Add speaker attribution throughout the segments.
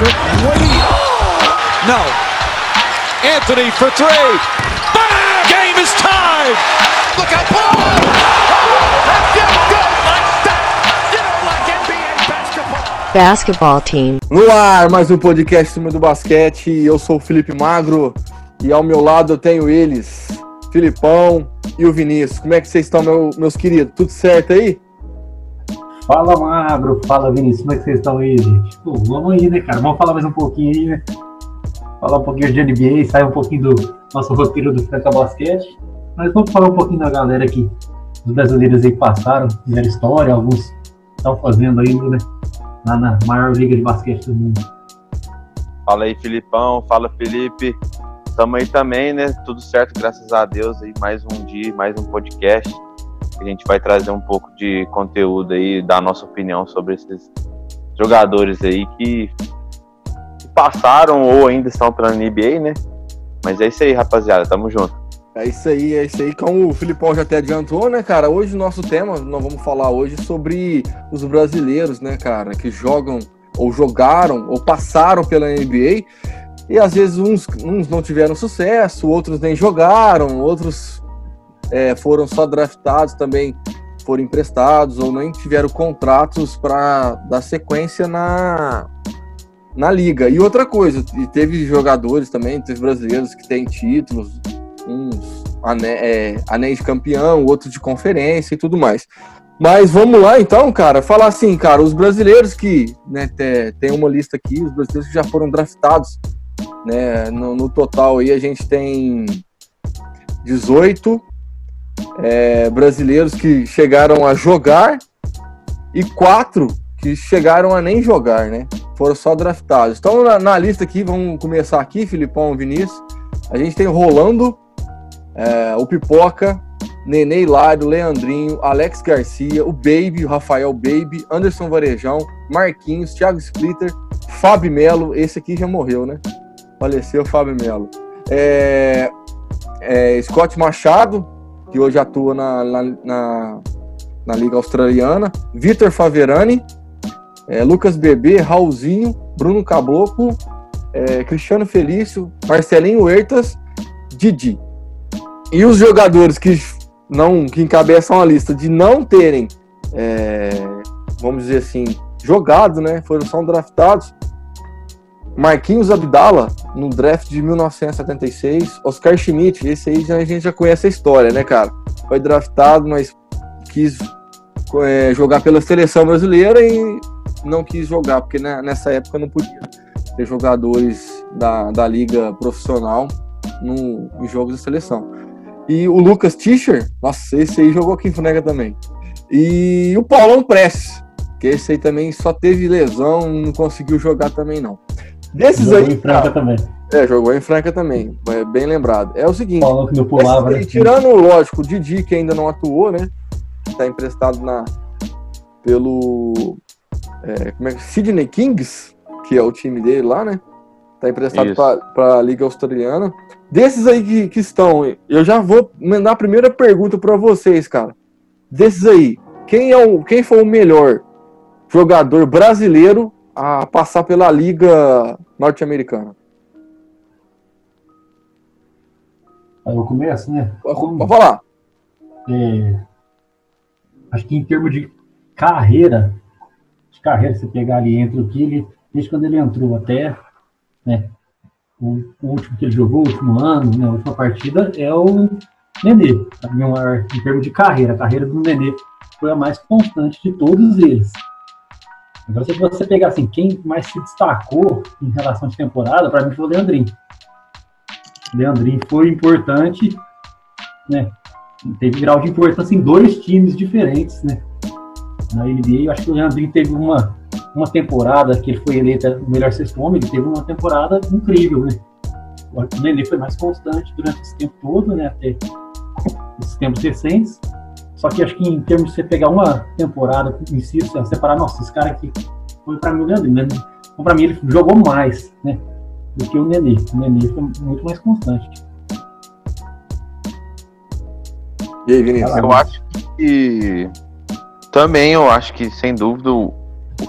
Speaker 1: it. No. Anthony for three. Bang! Game is tied. Look out, ball!
Speaker 2: Basketball Team.
Speaker 3: No ar, mais um podcast do basquete. Eu sou o Felipe Magro e ao meu lado eu tenho eles, Filipão e o Vinícius. Como é que vocês estão, meu, meus queridos? Tudo certo aí?
Speaker 4: Fala Magro, fala Vinícius, como é que vocês estão aí, gente? Pô, vamos aí, né, cara? Vamos falar mais um pouquinho aí, né? Falar um pouquinho de NBA, sair um pouquinho do nosso roteiro do Franca Basquete. Mas vamos falar um pouquinho da galera aqui, dos brasileiros aí que passaram, fizeram história, alguns estão fazendo ainda, né? Lá na maior liga de basquete do mundo.
Speaker 5: Fala aí, Filipão. Fala, Felipe. Estamos aí também, né? Tudo certo, graças a Deus. Aí mais um dia, mais um podcast. A gente vai trazer um pouco de conteúdo aí, dar nossa opinião sobre esses jogadores aí que, que passaram ou ainda estão pela NBA, né? Mas é isso aí, rapaziada. Tamo junto.
Speaker 3: É isso aí, é isso aí. Como o Filipão já até adiantou, né, cara? Hoje o nosso tema, nós vamos falar hoje sobre os brasileiros, né, cara, que jogam ou jogaram ou passaram pela NBA. E às vezes uns, uns não tiveram sucesso, outros nem jogaram, outros é, foram só draftados também, foram emprestados ou nem tiveram contratos para dar sequência na, na liga. E outra coisa, e teve jogadores também, teve brasileiros que têm títulos, uns é, anéis de campeão, outros de conferência e tudo mais. Mas vamos lá então, cara, falar assim, cara, os brasileiros que, né, tem uma lista aqui, os brasileiros que já foram draftados, né, no, no total aí a gente tem 18 é, brasileiros que chegaram a jogar e quatro que chegaram a nem jogar, né, foram só draftados. Então na, na lista aqui, vamos começar aqui, Filipão, Vinícius, a gente tem Rolando, é, o Pipoca, Nenê Hilário, Leandrinho, Alex Garcia, o Baby, o Rafael Baby, Anderson Varejão, Marquinhos, Thiago Splitter, Fábio Melo, esse aqui já morreu, né? Faleceu Fábio Melo. É, é, Scott Machado, que hoje atua na, na, na, na Liga Australiana, Vitor Faverani, é, Lucas Bebê, Raulzinho, Bruno Caboclo, é, Cristiano Felício, Marcelinho Huertas, Didi. E os jogadores que não que encabeçam a lista de não terem, é, vamos dizer assim, jogado, né? Foram só draftados. Marquinhos Abdala, no draft de 1976. Oscar Schmidt, esse aí a gente já conhece a história, né, cara? Foi draftado, mas quis é, jogar pela seleção brasileira e não quis jogar, porque né, nessa época não podia ter jogadores da, da liga profissional no, nos jogos da seleção. E o Lucas Tischer, nossa, esse aí jogou aqui em Funega também. E o Paulão Prestes, que esse aí também só teve lesão, não conseguiu jogar também não. Desses
Speaker 4: jogou
Speaker 3: aí.
Speaker 4: em Franca cara, também.
Speaker 3: É, jogou em Franca também, é bem lembrado. É o seguinte.
Speaker 4: Paulão que não pulava, né?
Speaker 3: Tirando, lógico, o Didi, que ainda não atuou, né? Tá emprestado na, pelo. É, como é que Sydney Kings, que é o time dele lá, né? Tá emprestado para a Liga Australiana. Desses aí que, que estão, eu já vou mandar a primeira pergunta para vocês, cara. Desses aí, quem, é o, quem foi o melhor jogador brasileiro a passar pela Liga Norte-Americana?
Speaker 4: Aí eu começo, né?
Speaker 3: Pode falar.
Speaker 4: É, acho que em termos de carreira, de carreira, você pegar ali entre o que ele, desde quando ele entrou até, né, o, o, último que ele jogou, o último ano, né, a última partida, é o Nenê. Em termos de carreira, a carreira do Nenê foi a mais constante de todos eles. Agora, se você pegar assim, quem mais se destacou em relação de temporada, para mim foi o Leandrinho. O Leandrinho foi importante, né? Teve grau de importância em dois times diferentes, né? Na NBA, eu acho que o Leandrinho teve uma uma temporada que ele foi eleito o melhor sexto homem, ele teve uma temporada incrível, né? O Nenê foi mais constante durante esse tempo todo, né? Até esses tempos recentes. Só que acho que em termos de você pegar uma temporada em si, você separar, nossa, esse cara aqui foi para mim o Leandro. Né? Então, para mim, ele jogou mais, né? Do que o Nenê. O Nenê foi muito mais constante.
Speaker 3: E aí, Vinícius?
Speaker 5: Eu acho que. Também eu acho que, sem dúvida, o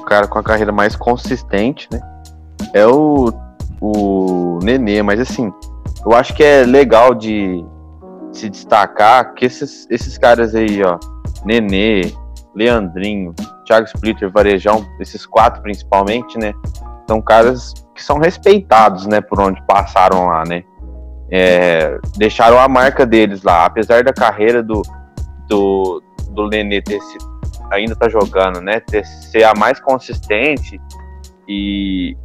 Speaker 5: cara com a carreira mais consistente, né? é o, o Nenê, mas assim, eu acho que é legal de se destacar que esses, esses caras aí, ó, Nenê, Leandrinho, Thiago Splitter, Varejão, esses quatro principalmente, né? São caras que são respeitados, né, por onde passaram lá, né? É, deixaram a marca deles lá, apesar da carreira do, do, do Nenê ter ainda tá jogando, né? Ter, ser a mais consistente e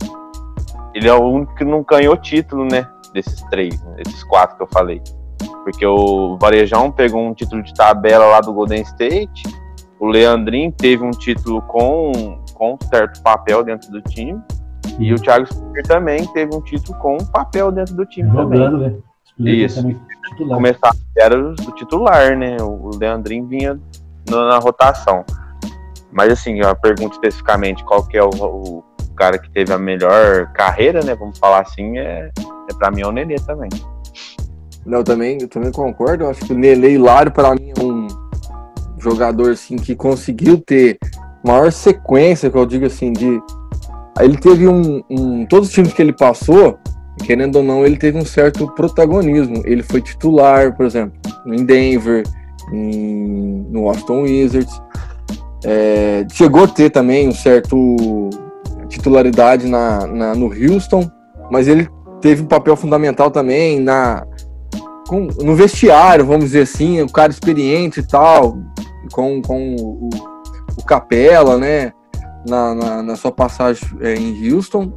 Speaker 5: ele é o único que não ganhou título, né? Desses três, né, quatro que eu falei. Porque o Varejão pegou um título de tabela lá do Golden State, o Leandrinho teve um título com, com um certo papel dentro do time, e o Thiago Spiller também teve um título com um papel dentro do time Jogando, também. Né? Isso. Começar era o titular, né? O Leandrinho vinha na rotação. Mas assim, a pergunta especificamente qual que é o, o, cara que teve a melhor carreira, né? Vamos falar assim, é, é para mim é o Nenê também.
Speaker 3: Não, eu também, eu também concordo. Eu acho que o Nenê Hilário, para mim, é um jogador assim, que conseguiu ter maior sequência, que eu digo assim, de. Ele teve um, um. Todos os times que ele passou, querendo ou não, ele teve um certo protagonismo. Ele foi titular, por exemplo, em Denver, em, no Washington Wizards. É, chegou a ter também um certo titularidade na, na, no Houston, mas ele teve um papel fundamental também na com, no vestiário, vamos dizer assim, um cara experiente e tal, com, com o, o Capela, né, na, na, na sua passagem é, em Houston.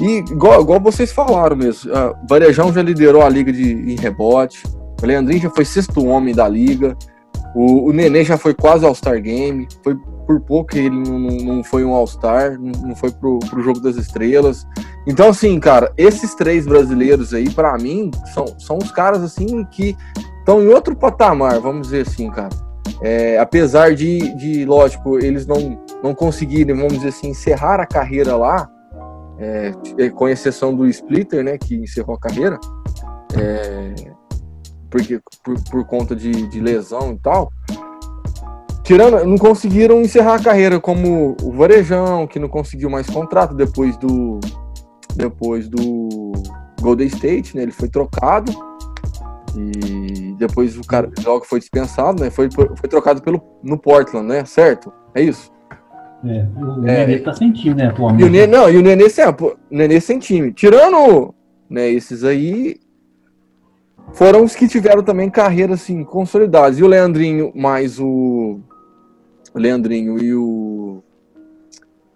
Speaker 3: E igual, igual vocês falaram mesmo, uh, Varejão já liderou a liga de, em rebote, o Leandrinho já foi sexto homem da liga, o, o Nenê já foi quase All-Star Game, foi por pouco que ele não, não foi um All-Star, não foi pro, pro Jogo das Estrelas. Então, assim, cara, esses três brasileiros aí, para mim, são, são os caras, assim, que estão em outro patamar, vamos dizer assim, cara. É, apesar de, de, lógico, eles não, não conseguirem, vamos dizer assim, encerrar a carreira lá, é, com exceção do Splitter, né, que encerrou a carreira, é, porque por, por conta de, de, lesão e tal. Tirando, não conseguiram encerrar a carreira como o Varejão, que não conseguiu mais contrato depois do depois do Golden State, né? Ele foi trocado e depois o cara logo foi dispensado, né? Foi, foi trocado pelo no Portland, né? Certo? É isso.
Speaker 4: É, o é, Nenê tá sem time, né, atualmente.
Speaker 3: E o Nenê, não, e o Nenê, sem, o Nenê sem time. Tirando né, esses aí, foram os que tiveram também carreiras assim, consolidadas. E o Leandrinho mais o, o Leandrinho e o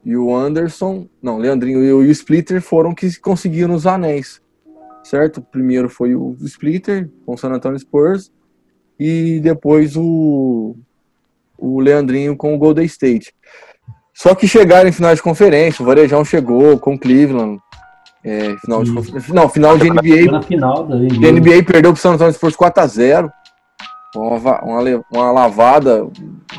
Speaker 3: e o Anderson, não, Leandrinho e o, Splitter foram que conseguiram os anéis, certo? Primeiro foi o Splitter com o San Antonio Spurs e depois o o Leandrinho com o Golden State. Só que chegaram em final de conferência, o Varejão chegou com o Cleveland, é, final de, não, final de NBA. Na final da NBA. NBA perdeu pro San Antonio Spurs 4x0. Uma, uma, uma, lavada,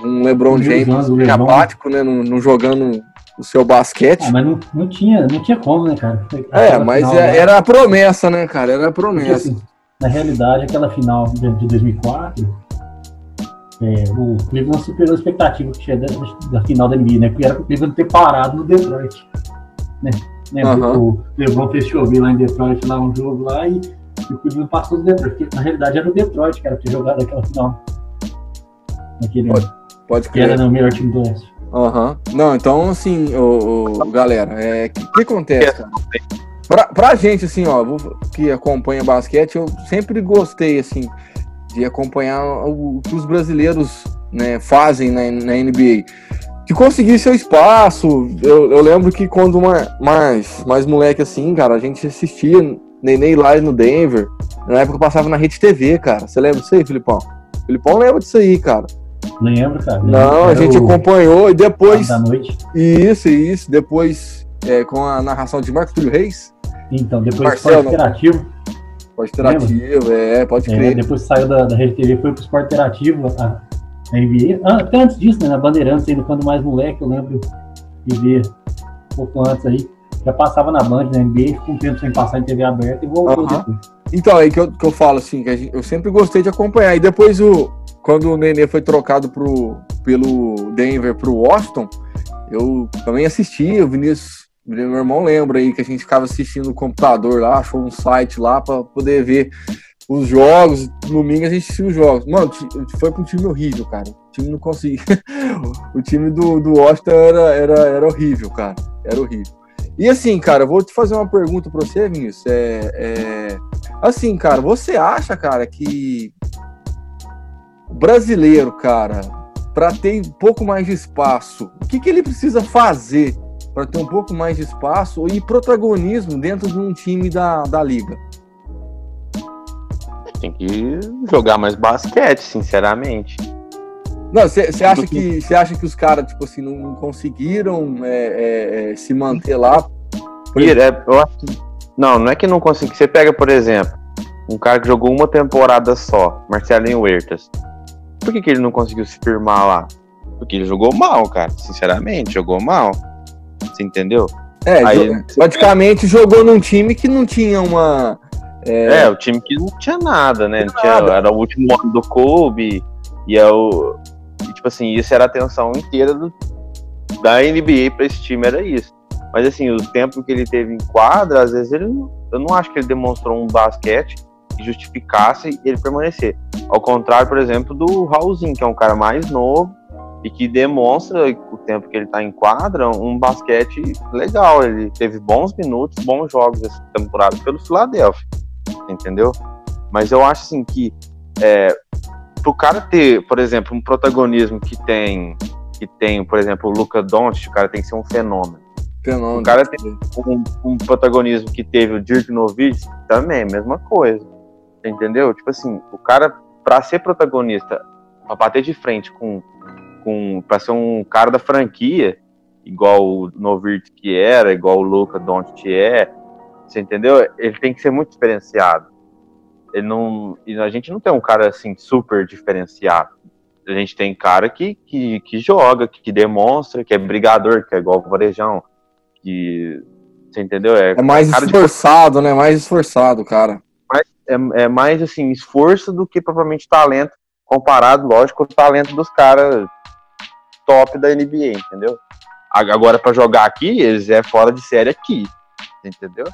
Speaker 3: um LeBron James né? apático, né? Não, jogando o seu basquete. Ah,
Speaker 4: mas não, não, tinha, não tinha como, né, cara?
Speaker 3: é, mas final, é, era a promessa, né, cara? Era a promessa. Porque, assim,
Speaker 4: na realidade, aquela final de, de 2004, é, o Cleveland superou a expectativa que tinha da, da, final da NBA, né? Porque era o Cleveland ter parado no Detroit, né? Né? Uhum. O LeBron fez chover lá em Detroit, lá um jogo lá, e, e o Cleveland passou do Detroit, porque na realidade era o Detroit que era ter jogado aquela final.
Speaker 3: Naquele, pode, pode
Speaker 4: crer. Que era no melhor time do Oeste.
Speaker 3: Aham. Uhum. Não, então, assim, o, o galera, o é, que, que acontece, cara? Pra, pra gente, assim, ó, que acompanha basquete, eu sempre gostei, assim, de acompanhar o que os brasileiros né, fazem na, na NBA de conseguir seu espaço. Eu, eu lembro que quando uma, mais, mais moleque assim, cara, a gente assistia Neném lá no Denver. Na época passava na Rede TV, cara. Você lembra disso aí, Filipão? Filipão lembra disso aí, cara.
Speaker 4: Lembro, cara.
Speaker 3: Lembro. Não, a gente acompanhou e depois. Da noite. Isso, isso. Depois, é, com a narração de Marcos Túlio Reis.
Speaker 4: Então, depois Marcelo, Esporte Interativo.
Speaker 3: Esporte Interativo, é, pode é, crer.
Speaker 4: depois saiu da, da Rede TV, foi pro Esporte Interativo. A na NBA. Ah, até antes disso, né, na Bandeirantes, ainda quando mais moleque, eu lembro de ver um pouco antes aí. Já passava na Band, na NBA, ficou um tempo sem passar em TV aberta e voltou uh -huh. depois.
Speaker 3: Então, aí que eu, que eu falo assim, que gente, eu sempre gostei de acompanhar. E depois, o, quando o Nenê foi trocado pro, pelo Denver pro Washington, eu também assisti, o Vinícius Meu irmão lembra aí que a gente ficava assistindo no computador lá, achou um site lá para poder ver os jogos. Domingo a gente assistia os jogos. Mano, foi para um time horrível, cara. O time não conseguia. o time do, do Washington era, era, era horrível, cara. Era horrível. E assim, cara, vou te fazer uma pergunta para você, Vinícius. É, é, assim, cara, você acha, cara, que brasileiro, cara, para ter um pouco mais de espaço, o que, que ele precisa fazer para ter um pouco mais de espaço e protagonismo dentro de um time da, da liga?
Speaker 5: Tem que jogar mais basquete, sinceramente.
Speaker 3: Não, você acha que você acha que os caras tipo assim não conseguiram é, é, é, se manter lá?
Speaker 5: É, eu acho que, não, não é que não consegui. Você pega, por exemplo, um cara que jogou uma temporada só, Marcelinho Huertas. Por que, que ele não conseguiu se firmar lá? Porque ele jogou mal, cara. Sinceramente, jogou mal. Você entendeu?
Speaker 3: É, Aí, praticamente jogou num time que não tinha uma.
Speaker 5: É, é o time que não tinha nada, né? Não tinha, nada. Era o último ano do Kobe. E é o. E, tipo assim, isso era a atenção inteira do, da NBA para esse time, era isso. Mas assim, o tempo que ele teve em quadra, às vezes ele. Eu não acho que ele demonstrou um basquete que justificasse ele permanecer. Ao contrário, por exemplo, do Raulzinho, que é um cara mais novo e que demonstra o tempo que ele está em quadra um basquete legal. Ele teve bons minutos, bons jogos essa temporada pelo Philadelphia, entendeu? Mas eu acho assim que é, para o cara ter, por exemplo, um protagonismo que tem, que tem, por exemplo, o Luca Doncic, o cara tem que ser um fenômeno. Fenômeno. O cara tem um, um protagonismo que teve o Dirk Nowitzki, também, mesma coisa entendeu? Tipo assim, o cara, pra ser protagonista, pra bater de frente com, com pra ser um cara da franquia, igual o Novirt que era, igual o Luca Doncic é, você entendeu? Ele tem que ser muito diferenciado. Ele não, e a gente não tem um cara assim super diferenciado. A gente tem cara que, que, que joga, que, que demonstra, que é brigador, que é igual o Varejão, que você entendeu?
Speaker 3: É, é mais esforçado, de... né? Mais esforçado, cara
Speaker 5: é, é mais assim, esforço do que propriamente talento, comparado, lógico, com o talento dos caras top da NBA, entendeu? Agora, para jogar aqui, eles é fora de série aqui, entendeu?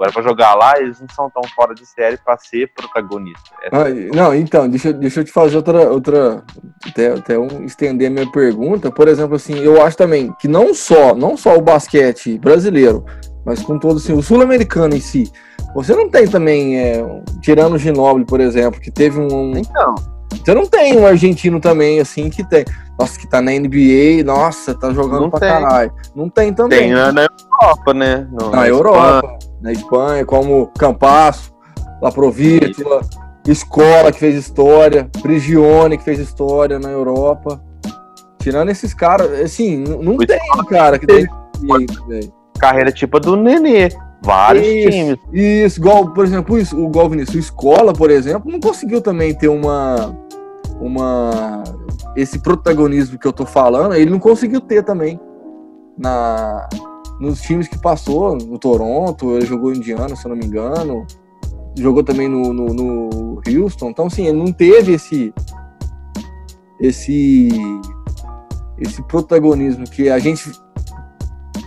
Speaker 5: Agora, para jogar lá, eles não são tão fora de série para ser protagonista.
Speaker 3: É ah, não, então, deixa, deixa eu te fazer outra. outra até, até um, estender a minha pergunta. Por exemplo, assim, eu acho também que não só, não só o basquete brasileiro, mas com todo assim, o sul-americano em si, você não tem também, é, tirando o Ginóbili, por exemplo, que teve um. Então. Você não tem um argentino também, assim, que tem. Nossa, que tá na NBA, nossa, tá jogando não pra tem. caralho. Não tem também.
Speaker 5: Tem na Europa, né?
Speaker 3: No, na, na Europa, Espanha. Na Espanha, como Campasso, Laprovítula, Escola, que fez história, Prigione, que fez história na Europa. Tirando esses caras, assim, não, tem, cara, que tem.
Speaker 5: Carreira tipo a do Nenê. Vários
Speaker 3: isso,
Speaker 5: times.
Speaker 3: Isso, igual, por exemplo, isso, o Gol Vinícius Escola, por exemplo, não conseguiu também ter uma. uma esse protagonismo que eu tô falando, ele não conseguiu ter também na nos times que passou, no Toronto, ele jogou Indiana, se eu não me engano, jogou também no, no, no Houston, então assim, ele não teve esse esse esse protagonismo que a gente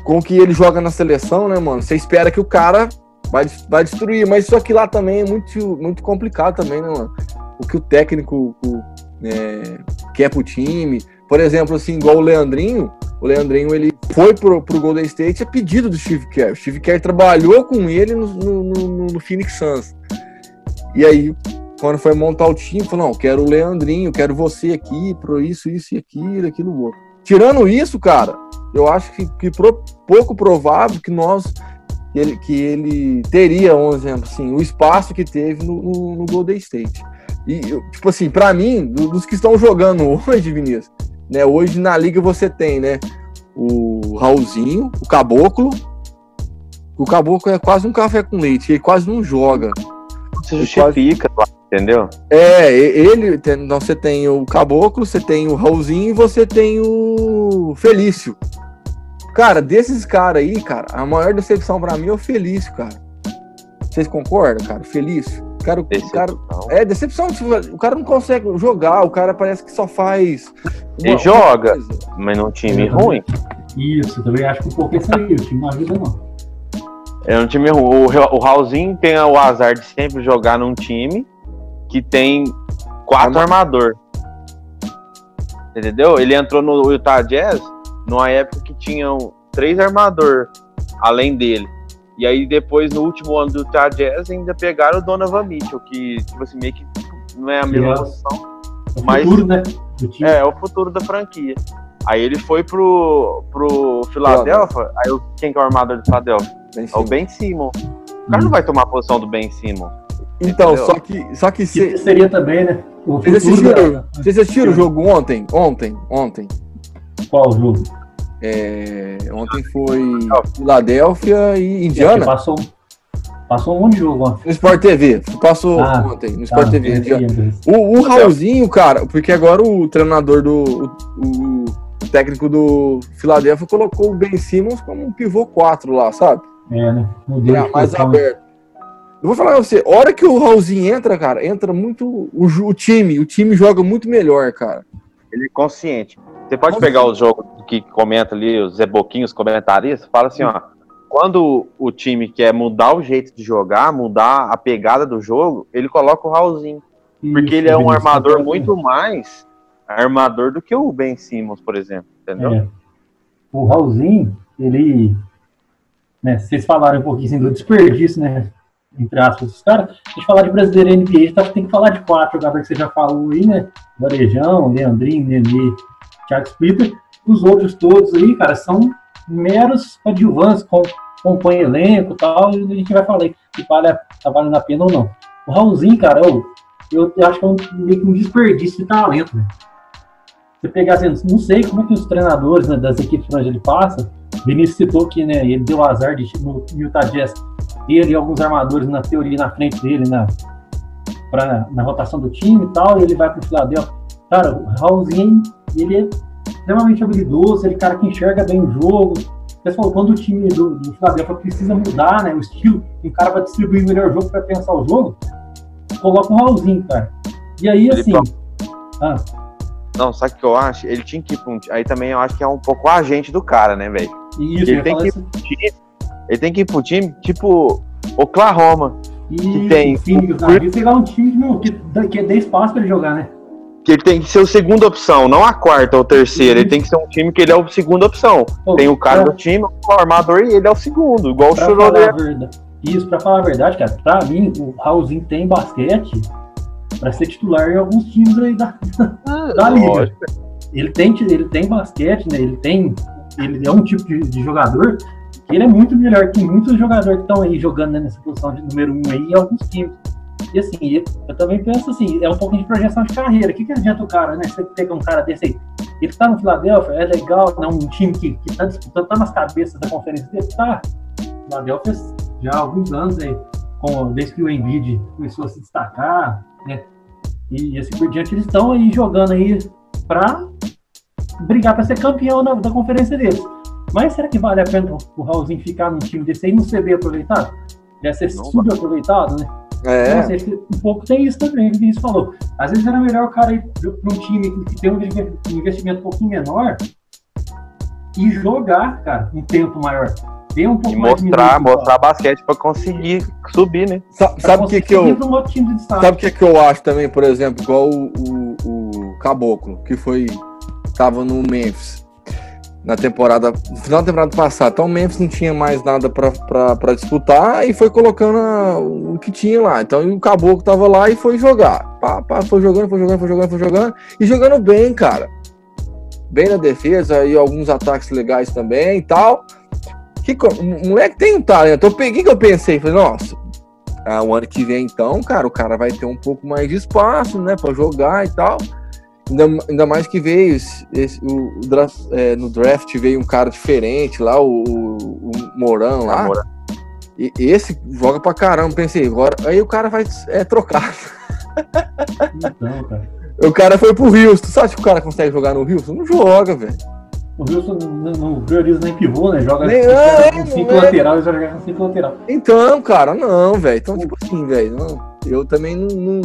Speaker 3: com que ele joga na seleção, né, mano? Você espera que o cara vai, vai destruir, mas isso aqui lá também é muito, muito complicado também, né, mano? O que o técnico o, é, quer pro time. Por exemplo, assim, igual o Leandrinho, o Leandrinho ele foi pro, pro Golden State a pedido do Steve Kerr. O Steve Kerr trabalhou com ele no, no, no, no Phoenix Suns. E aí, quando foi montar o time, falou: não, quero o Leandrinho, quero você aqui, pro isso, isso e aquilo, aquilo outro. Tirando isso, cara, eu acho que, que pro, pouco provável que nós que ele, que ele teria, um exemplo assim, o espaço que teve no, no, no Golden State. E, tipo assim, para mim, dos que estão jogando hoje, Vinícius, né? Hoje na liga você tem, né? O Raulzinho, o Caboclo. O Caboclo é quase um café com leite, ele quase não joga.
Speaker 5: Você justifica, quase... entendeu?
Speaker 3: É, ele. Então você tem o Caboclo, você tem o Raulzinho e você tem o Felício. Cara, desses caras aí, cara, a maior decepção para mim é o Felício, cara. Vocês concordam, cara? Felício. Cara, o cara, é decepção. Tipo, o cara não consegue jogar, o cara parece que só faz.
Speaker 5: Ele joga, coisa. mas num time ruim.
Speaker 4: Isso, também acho que um pouco isso aí, o time não ajuda não.
Speaker 5: É um time O, o Raulzinho tem o azar de sempre jogar num time que tem quatro armador. Entendeu? Ele entrou no Utah Jazz numa época que tinham três armador além dele. E aí depois, no último ano do Utah Jazz, ainda pegaram o Donovan Mitchell, que, tipo assim, meio que não é a mesma posição.
Speaker 4: É o
Speaker 5: mas
Speaker 4: futuro, né?
Speaker 5: é, é o futuro da franquia. Aí ele foi pro, pro Philadelphia. Aí quem que é o armador do Philadelphia?
Speaker 3: Bem
Speaker 5: É o. Ben Simmons. O cara não vai tomar a posição do Ben Simmons.
Speaker 3: Então,
Speaker 5: Entendeu?
Speaker 3: só que, só que
Speaker 4: Que
Speaker 3: se,
Speaker 4: seria também, né? O
Speaker 3: vocês assistiram,
Speaker 4: da...
Speaker 3: vocês assistiram o jogo ontem? Ontem, ontem.
Speaker 4: Qual jogo?
Speaker 3: É, ontem foi Filadélfia e Indiana.
Speaker 4: Passou, passou um monte de jogo ontem.
Speaker 3: No Sport TV. Passou
Speaker 4: Ah,
Speaker 3: ontem, no Sport
Speaker 4: Ah,
Speaker 3: TV. O, o Raulzinho, cara, porque agora o treinador do. O, o técnico do Filadélfia colocou o Ben Simmons como um pivô 4 lá, sabe?
Speaker 4: É, né?
Speaker 3: É, mais aberto. Eu vou falar pra você, a hora que o Raulzinho entra, cara, entra muito. O, o time, o time joga muito melhor, cara.
Speaker 5: Ele é consciente. Você pode pegar os jogos que comenta ali, os Zé Boquinhos comentaristas, fala assim, ó. Quando o time quer mudar o jeito de jogar, mudar a pegada do jogo, ele coloca o Raulzinho. Porque ele é um armador muito mais armador do que o Ben Simmons, por exemplo. Entendeu?
Speaker 4: É. O Raulzinho, ele. Né, vocês falaram um pouquinho assim, do desperdício, né? Entre aspas, os caras. A gente falar de brasileiro NBA, tá- tem que falar de quatro jogadores que você já falou aí, né? Varejão, Leandrinho, Nenê, Thiago Splitter. Os outros todos aí, cara, são meros coadjuvantes, com, compõem elenco e tal, e a gente vai falar se vale, tá valendo a pena ou não. O Raulzinho, cara, eu, eu acho que é um, meio que um desperdício de talento, né? Você pegar assim, não sei como é que os treinadores né, das equipes onde ele passa, Vinícius citou que né, ele deu azar de no Utah Jazz ter ali alguns armadores na teoria na frente dele na, pra, na rotação do time e tal, e ele vai pro Philadelphia. Cara, o Raulzinho, ele é extremamente habilidoso, ele é cara que enxerga bem o jogo. Você falou, quando o time do, do Philadelphia precisa mudar né, o estilo, e o cara vai distribuir o melhor jogo para pensar o jogo, coloca o Raulzinho, cara. E aí,
Speaker 5: Ele
Speaker 4: assim.
Speaker 5: toca.
Speaker 4: Ah,
Speaker 5: Não, sabe o que eu acho? Ele tinha que ir pra um. Aí também eu acho que é um pouco o agente do cara, né, velho?
Speaker 4: isso,
Speaker 5: Ele tem que-
Speaker 4: isso.
Speaker 5: Ele tem que ir pro time tipo Oklahoma.
Speaker 4: E
Speaker 5: tem
Speaker 4: o Phoenix,
Speaker 5: o-
Speaker 4: um time que, não- que, que dê espaço pra ele jogar, né?
Speaker 5: Que ele tem que ser a segunda opção, não a quarta ou terceira. Ele tem que ser um time que ele é a segunda opção.
Speaker 4: Pô,
Speaker 5: Tem o cara
Speaker 4: pra-
Speaker 5: do time, o armador, e ele é o segundo, igual o
Speaker 4: pra a
Speaker 5: Chororé.
Speaker 4: verdade. Isso, pra falar a verdade, cara, pra mim, o Raulzinho tem basquete pra ser titular em alguns times aí da, da liga. Ele tem, ele tem basquete, né? Ele tem. Ele é um tipo de, de jogador que ele é muito melhor que muitos jogadores que estão aí jogando né, nessa posição de número um aí em alguns times. E assim, eu, também penso assim, é um pouquinho de projeção de carreira. O que, que adianta o cara, né? Você pegar um cara desse aí, ele tá no Philadelphia, é legal, né? Um time que, que tá disputando, tá nas cabeças da conferência dele, tá. O Philadelphia já há alguns anos aí, com, desde que o Embiid começou a se destacar, né? E, assim por diante, eles estão aí jogando aí pra brigar para ser campeão da, da conferência deles. Mas será que vale a pena o Raulzinho ficar num time desse aí e não ser bem aproveitado? Deve ser subaproveitado, né?
Speaker 3: É,
Speaker 4: um pouco tem isso também, que isso falou. Às vezes era melhor o cara ir para um time que, tem um investimento- um pouquinho menor e jogar, cara, um tempo maior. Ter um
Speaker 5: E
Speaker 4: pouco mais de
Speaker 5: mostrar,
Speaker 4: minutos,
Speaker 5: mostrar basquete pra conseguir subir, né?
Speaker 3: sa-
Speaker 4: pra
Speaker 3: sabe o que que eu, sabe o que que eu acho também, por exemplo, igual o, o, o Caboclo, que foi tava no Memphis na temporada, no final da temporada passada. Então o Memphis não tinha mais nada pra disputar e foi colocando a- o que tinha lá. Então o Caboclo tava lá e foi jogar. Pá, pá, foi jogando, foi jogando, foi jogando, foi jogando e jogando bem, cara. Bem na defesa e alguns ataques legais também e tal. Que, o moleque tem um talento. Eu peguei que eu pensei, falei, nossa, ah, o ano que vem, então, cara, o cara vai ter um pouco mais de espaço, né, pra jogar e tal. Ainda, ainda mais que veio esse, esse- o, o draft, é, no draft veio um cara diferente lá, o, o, o Moran lá.
Speaker 5: Moran.
Speaker 3: E esse joga pra caramba. Pensei, agora aí o cara vai é, trocar.
Speaker 4: Então, cara.
Speaker 3: O cara foi pro Houston. Você acha que o cara consegue jogar no Houston? Não joga, velho.
Speaker 4: O Wilson não, não prioriza nem pivô, né? Joga
Speaker 3: Nem- é,
Speaker 4: com cinco
Speaker 3: é.
Speaker 4: lateral e joga com cinco lateral.
Speaker 3: Então, cara, não, velho. Então, tipo assim, velho, não, eu também não, não-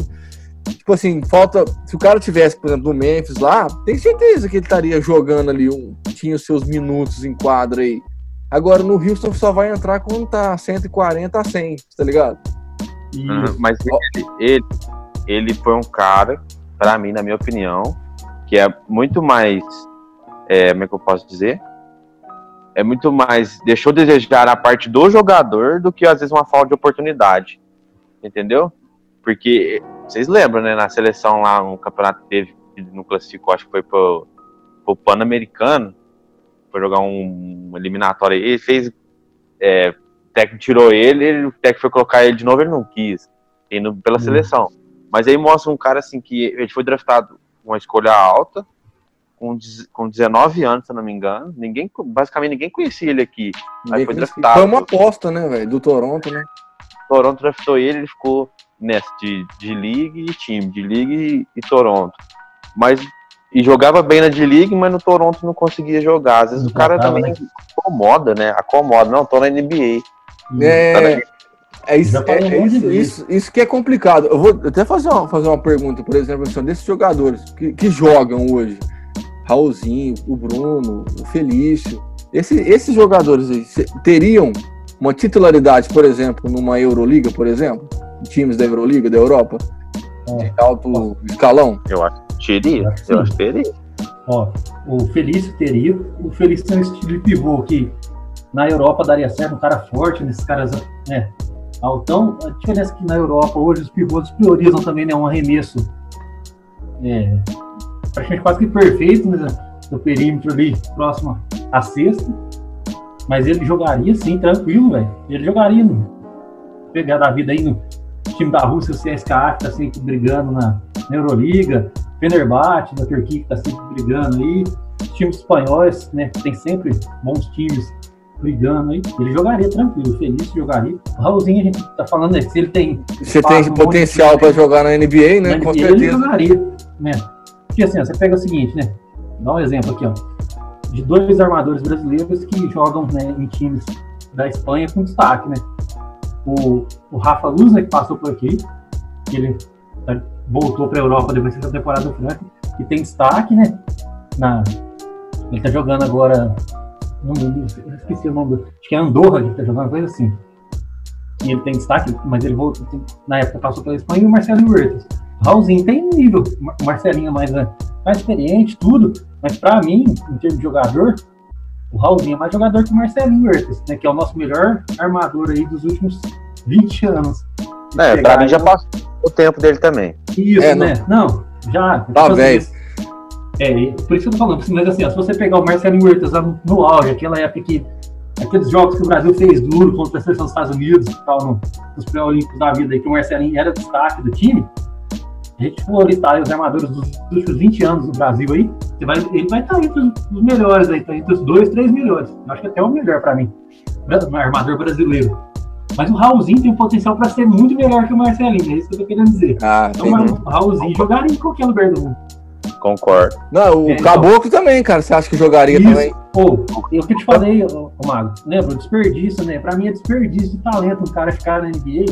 Speaker 3: Tipo assim, falta. Se o cara tivesse, por exemplo, no Memphis lá, tem certeza que ele estaria jogando ali, um, tinha os seus minutos em quadra aí. Agora no Houston só vai entrar quando tá 140 a 100, tá ligado?
Speaker 5: Uhum, mas ele, ele, ele foi um cara, para mim, na minha opinião, que é muito mais. É, como é que eu posso dizer? É muito mais. Deixou desejar a parte do jogador do que às vezes uma falta de oportunidade. Entendeu? Porque vocês lembram, né? Na seleção lá, um campeonato que teve, no classificou, acho que foi pro, pro Pan-Americano, foi jogar um, um eliminatório. Ele fez. É, o técnico tirou ele, ele, o técnico foi colocar ele de novo, ele não quis, indo pela uhum. seleção. Mas aí mostra um cara assim que ele foi draftado uma escolha alta, com, com 19 anos, se eu não me engano. Ninguém, basicamente ninguém conhecia ele aqui. Ninguém
Speaker 3: foi draftado. Foi uma aposta, né, velho? Do Toronto, né?
Speaker 5: Toronto draftou ele, ele ficou nessa de, de League e time, de League e, e Toronto. Mas e jogava bem na D-League, mas no Toronto não conseguia jogar. Às vezes não o cara também né? acomoda, né? Acomoda. Não, tô na NBA.
Speaker 3: É, é, isso, é, é isso, isso, isso, que é complicado. Eu vou até fazer uma, fazer uma pergunta, por exemplo, assim, desses jogadores que, que jogam hoje. Raulzinho, o Bruno, o Felício. Esse, esses jogadores aí, teriam uma titularidade, por exemplo, numa Euroliga, por exemplo? Times da Euroliga, da Europa? De alto escalão?
Speaker 5: Eu acho que teria. Eu acho que teria.
Speaker 4: Ó, o Felício teria. O Felício tem um estilo de pivô que na Europa daria certo, um cara forte, nesses caras, né? Altão, a diferença é que na Europa hoje os pivôs priorizam também né, um arremesso é, praticamente quase que perfeito né, do perímetro ali, próximo à cesta. Mas ele jogaria sim, tranquilo, velho. Ele jogaria no pegar da vida aí no time da Rússia, o CSKA, que tá sempre brigando na, na Euroliga, Fenerbahçe da Turquia, que tá sempre brigando aí, os times espanhóis, né, tem sempre bons times brigando aí, ele jogaria tranquilo, feliz jogaria. O Raulzinho, a gente tá falando, né, se ele tem...
Speaker 3: Você tem potencial para jogar na NBA, né,
Speaker 4: na com NBA, certeza. Ele jogaria, né. Porque assim, ó, você pega o seguinte, né, dá um exemplo aqui, ó, de dois armadores brasileiros que jogam né, em times da Espanha com destaque, né? O, o Rafa Luz, que passou por aqui, ele tá, voltou para a Europa depois dessa temporada do Frank, e tem destaque, né? Na, ele tá jogando agora. Não, esqueci o nome do. Acho que é Andorra que ele tá jogando, coisa assim. E ele tem destaque, mas ele voltou. Na época passou pela Espanha e o Marcelo Huertas. Raulzinho tem nível, o Marcelinho mais, né, mais experiente, tudo, mas para mim, em termos de jogador, o Raulzinho é mais jogador que o Marcelinho Huertas, né? Que é o nosso melhor armador aí dos últimos 20 anos.
Speaker 5: É, pra mim já passou o tempo dele também.
Speaker 4: Isso, é, né? Não, não já.
Speaker 3: Tá velho.
Speaker 4: É, por isso que eu tô falando, mas assim, ó, se você pegar o Marcelinho Huertas no, no auge, aquela época que aqueles jogos que o Brasil fez duro contra a seleção dos Estados Unidos e tal, no, nos pré-olímpicos da vida, aí, que o Marcelinho era destaque do time, gente os armadores dos últimos 20 anos no Brasil aí, vai, ele vai estar entre os, melhores aí, tá entre os dois, três melhores. Eu acho que até o melhor para mim, armador brasileiro. Mas o Raulzinho tem um potencial para ser muito melhor que o Marcelinho, é isso que eu tô querendo dizer.
Speaker 3: Ah,
Speaker 4: então, o Raulzinho jogaria em qualquer lugar do mundo.
Speaker 5: Concordo.
Speaker 3: Não, o é, então. Caboclo então, também, cara. Você acha que jogaria isso. também?
Speaker 4: Pô, eu que te falei, ô, Mago, lembra? O desperdício, né? Pra mim é desperdício de talento um cara ficar na NBA,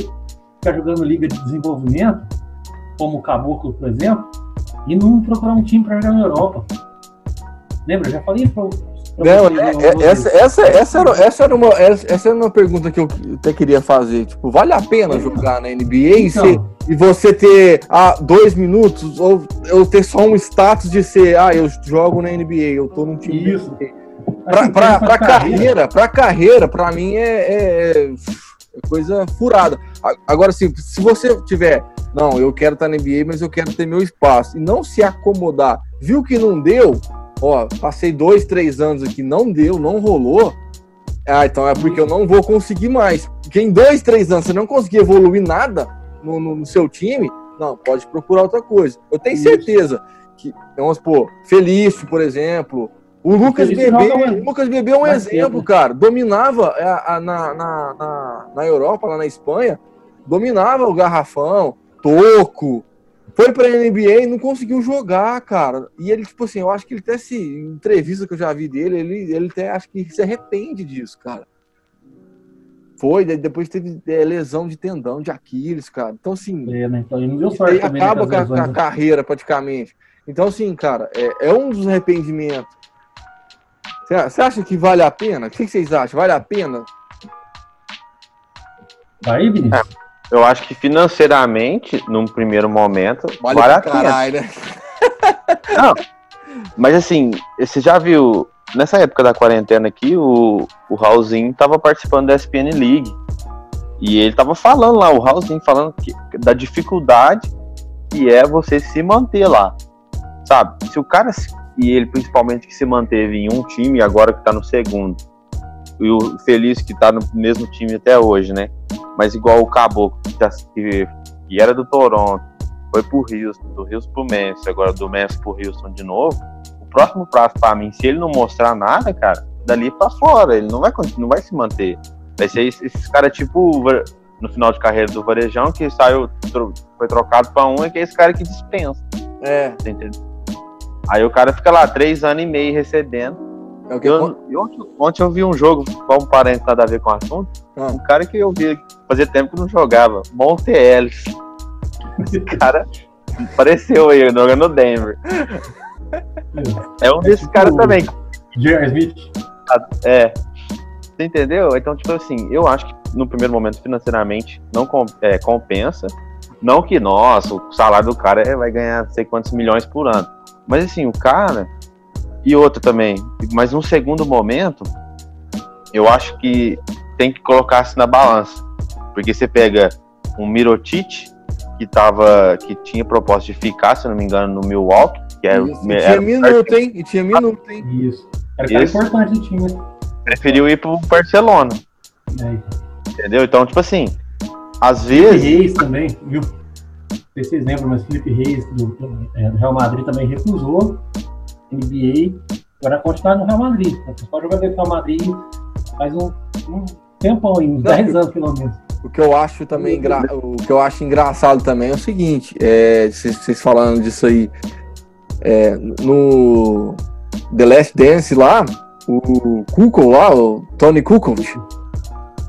Speaker 4: ficar jogando liga de desenvolvimento como o Caboclo, por exemplo, e não procurar um time para jogar na Europa. Lembra? Já falei isso
Speaker 3: não, é, é, essa, essa, essa, era, essa, era uma, essa, era uma pergunta que eu até queria fazer. Tipo, vale a pena jogar na NBA então, e, ser, e você ter ah, dois minutos ou eu ter só um status de ser, ah, eu jogo na NBA, eu tô num time. Isso. Pra, pra, pra, carreira, pra carreira, pra mim é, é, é coisa furada. Agora, assim, se você tiver não, eu quero estar na NBA, mas eu quero ter meu espaço. E não se acomodar. Viu que não deu? Ó, passei dois, três anos aqui, não deu, não rolou. Ah, então é porque eu não vou conseguir mais. Porque em dois, três anos você não conseguir evoluir nada no, no, no seu time, não, pode procurar outra coisa. Eu tenho certeza que, vamos supor, Felício, por exemplo, o Lucas Bebê, o Lucas Bebê é um exemplo, cara. Dominava a, a, a, na, na, na, na Europa, lá na Espanha, dominava o garrafão, Toco. Foi pra NBA e não conseguiu jogar, cara. E ele, tipo assim, eu acho que ele até se. Entrevista que eu já vi dele, ele, ele até acho que se arrepende disso, cara. Foi, depois teve é, lesão de tendão de Aquiles, cara. Então, assim.
Speaker 4: É, né? Então, ele não deu sorte
Speaker 3: também, né, acaba com a, a, carreira, praticamente. Então, assim, cara, é, é um dos arrependimentos. Você acha que vale a pena? O que vocês acham? Vale a pena?
Speaker 4: Vai, Vinícius?
Speaker 5: É. Eu acho que financeiramente, num primeiro momento,
Speaker 3: vale, vale a pena. Né?
Speaker 5: Não, mas assim, você já viu, nessa época da quarentena aqui, o, o Raulzinho tava participando da SPN League. E ele tava falando lá, o Raulzinho falando que, da dificuldade que é você se manter lá. Sabe? Se o cara, e ele principalmente que se manteve em um time, agora que tá no segundo, e o Feliz que tá no mesmo time até hoje, né? Mas igual o Caboclo, que, que era do Toronto, foi pro Houston, do Houston pro Memphis, agora do Memphis pro Houston de novo. O próximo prazo para mim, se ele não mostrar nada, cara, dali para fora, ele não vai, não vai se manter. Vai ser esses, esses caras tipo no final de carreira do Varejão, que saiu, foi trocado para um, e que é esse cara que dispensa.
Speaker 3: É.
Speaker 5: Entendeu? Aí o cara fica lá três anos e meio recebendo. É que eu, eu, ontem, ontem, eu vi um jogo, vamos parar nada a ver com o assunto. Ah. Um cara que eu vi fazia tempo que não jogava, Monte Ellis. Esse cara apareceu aí, jogando no Denver. É um é desses tipo caras também.
Speaker 4: Jerry Smith.
Speaker 5: É. Você entendeu? Então, tipo assim, eu acho que no primeiro momento, financeiramente, não é, compensa. Não que, nossa, o salário do cara é, vai ganhar não sei quantos milhões por ano. Mas assim, o cara. E outro também. Mas num segundo momento, eu acho que tem que colocar-se na balança. Porque você pega um Mirotic, que tava. que tinha proposta de ficar, se não me engano, no Milwaukee. Que era,
Speaker 3: Isso, e tinha minuto, hein? E tinha minuto, hein?
Speaker 4: Isso. Era cara Isso. importante do time.
Speaker 5: Preferiu ir pro Barcelona. É. Entendeu? Então, tipo assim, às vezes.
Speaker 4: Reis também, viu? Não sei se vocês lembram, mas Felipe Reis do, é, do Real Madrid também recusou NBA para continuar no Real Madrid. O principal jogador do Real Madrid faz um, um tempão, uns 10 anos pelo menos.
Speaker 3: O que eu acho também engra... o que eu acho engraçado também é o seguinte, é, vocês falando disso aí, é, no The Last Dance lá, o Kukoc lá, o Tony Kukoc,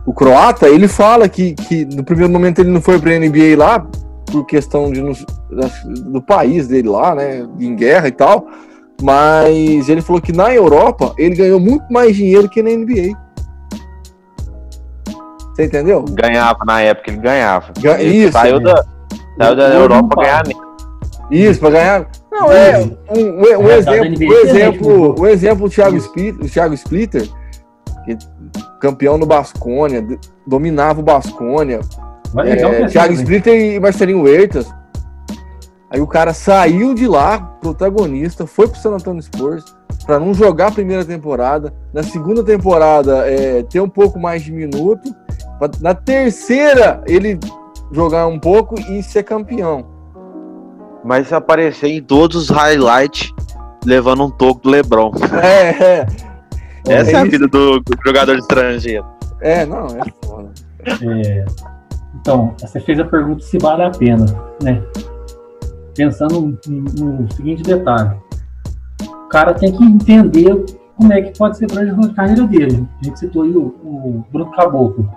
Speaker 3: o croata, ele fala que, que no primeiro momento ele não foi para NBA lá por questão de, do país dele lá, né, em guerra e tal, mas ele falou que na Europa ele ganhou muito mais dinheiro que na NBA. Você entendeu?
Speaker 5: Ganhava na época, ele ganhava.
Speaker 3: Ga ele isso.
Speaker 5: Saiu da, saiu da Europa para ganhar
Speaker 3: Isso, para ganhar. Não, é um, um, um é, exemplo, um exemplo, um exemplo, o Thiago Splitter, o Thiago Splitter, campeão no Basconia, dominava o Basconia. É, Thiago Splitter e Marcelinho Huertas. Aí o cara saiu de lá, protagonista, foi pro San Antonio Spurs para não jogar a primeira temporada. Na segunda temporada, é, ter um pouco mais de minuto. Na terceira, ele jogar um pouco e ser campeão.
Speaker 5: Mas aparecer em todos os highlights levando um toco do Lebron.
Speaker 3: É, é.
Speaker 5: Essa é, é a vida do, do, jogador estrangeiro.
Speaker 3: É, não, é foda.
Speaker 4: É, então, você fez a pergunta se vale a pena, né? Pensando no, no seguinte detalhe. O cara tem que entender como é que pode ser para a carreira dele. A gente citou aí o, o Bruno Caboclo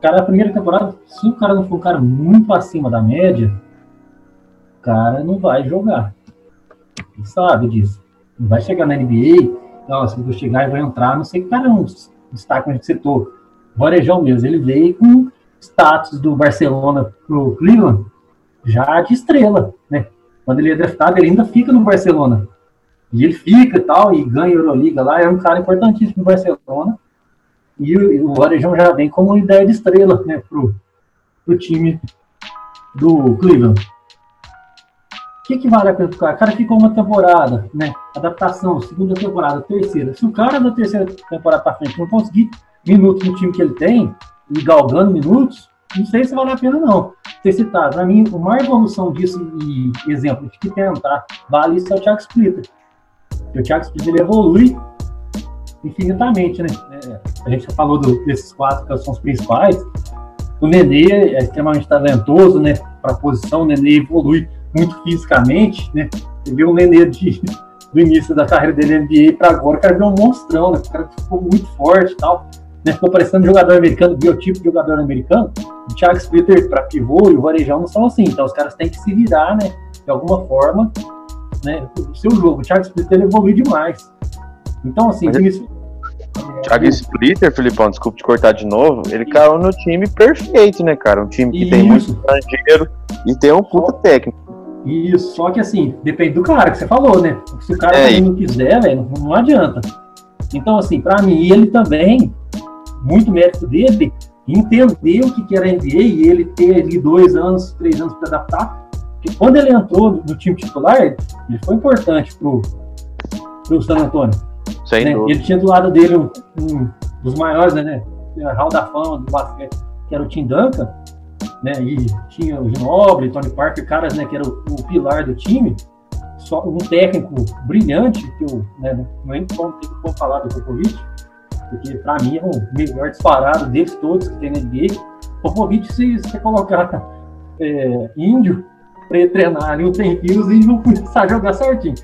Speaker 4: cara, na primeira temporada, se o cara não for um cara muito acima da média, o cara não vai jogar. Ele sabe disso. Não vai chegar na NBA, nossa, vou chegar e vai entrar, não sei que cara é um destaque que a gente citou. Varejão mesmo, ele veio com status do Barcelona pro Cleveland já de estrela, né? Quando ele é draftado, ele ainda fica no Barcelona. E ele fica e tal, e ganha a Euroliga lá, é um cara importantíssimo no Barcelona. E o, o já vem como ideia de estrela né, pro, pro time do Cleveland. O que, que vale a pena O cara ficou uma temporada, né? Adaptação, segunda temporada, terceira. Se o cara da terceira temporada para frente não conseguir minutos no time que ele tem, e galgando minutos, não sei se vale a pena não. Ter citado, para mim, a maior evolução disso e exemplo de que tentar vale isso é o Thiago Splitter. O Thiago Splitter ele evolui infinitamente, né? É, a gente já falou do, desses quatro que são os principais. O Nenê é extremamente talentoso, né? Para a posição, o Nenê evolui muito fisicamente, né? Você viu o Nenê de, do início da carreira dele NBA para agora, o cara virou um monstrão, né? O cara ficou muito forte e tal. Né, ficou parecendo jogador americano, biotipo de jogador americano. O Thiago Splitter para pivô e o Varejão não são assim, então os caras têm que se virar, né, de alguma forma, né, o seu jogo. O Thiago Splitter evoluiu demais. Então, assim,
Speaker 5: Mas
Speaker 4: isso.
Speaker 5: Thiago Splitter, Filipão, desculpa te cortar de novo, ele caiu no time perfeito, né, cara? Um time que tem muito estrangeiro e tem um puta técnico.
Speaker 4: Isso, só que assim, depende do cara que você falou, né? Se o cara
Speaker 5: É,
Speaker 4: não quiser, velho, não, não adianta. Então, assim, pra mim, ele também, muito mérito dele, entender o que era NBA e ele ter ali dois anos, três anos para adaptar. Porque quando ele entrou no time titular, ele foi importante pro, pro San Antonio.
Speaker 5: Sem
Speaker 4: né? Ele tinha do lado dele um, um dos maiores, né? A Hall da Fama do basquete, que era o Tim Duncan, né? E tinha o Ginobili, Tony Parker, caras, né? Que era o, o pilar do time. Só um técnico brilhante, que eu né, não tem como falar do Popovich, porque para mim é o melhor disparado deles todos que tem na NBA. Popovich, se você colocar é, índio para treinar ali um tempinho, os índios vão começar a jogar certinho.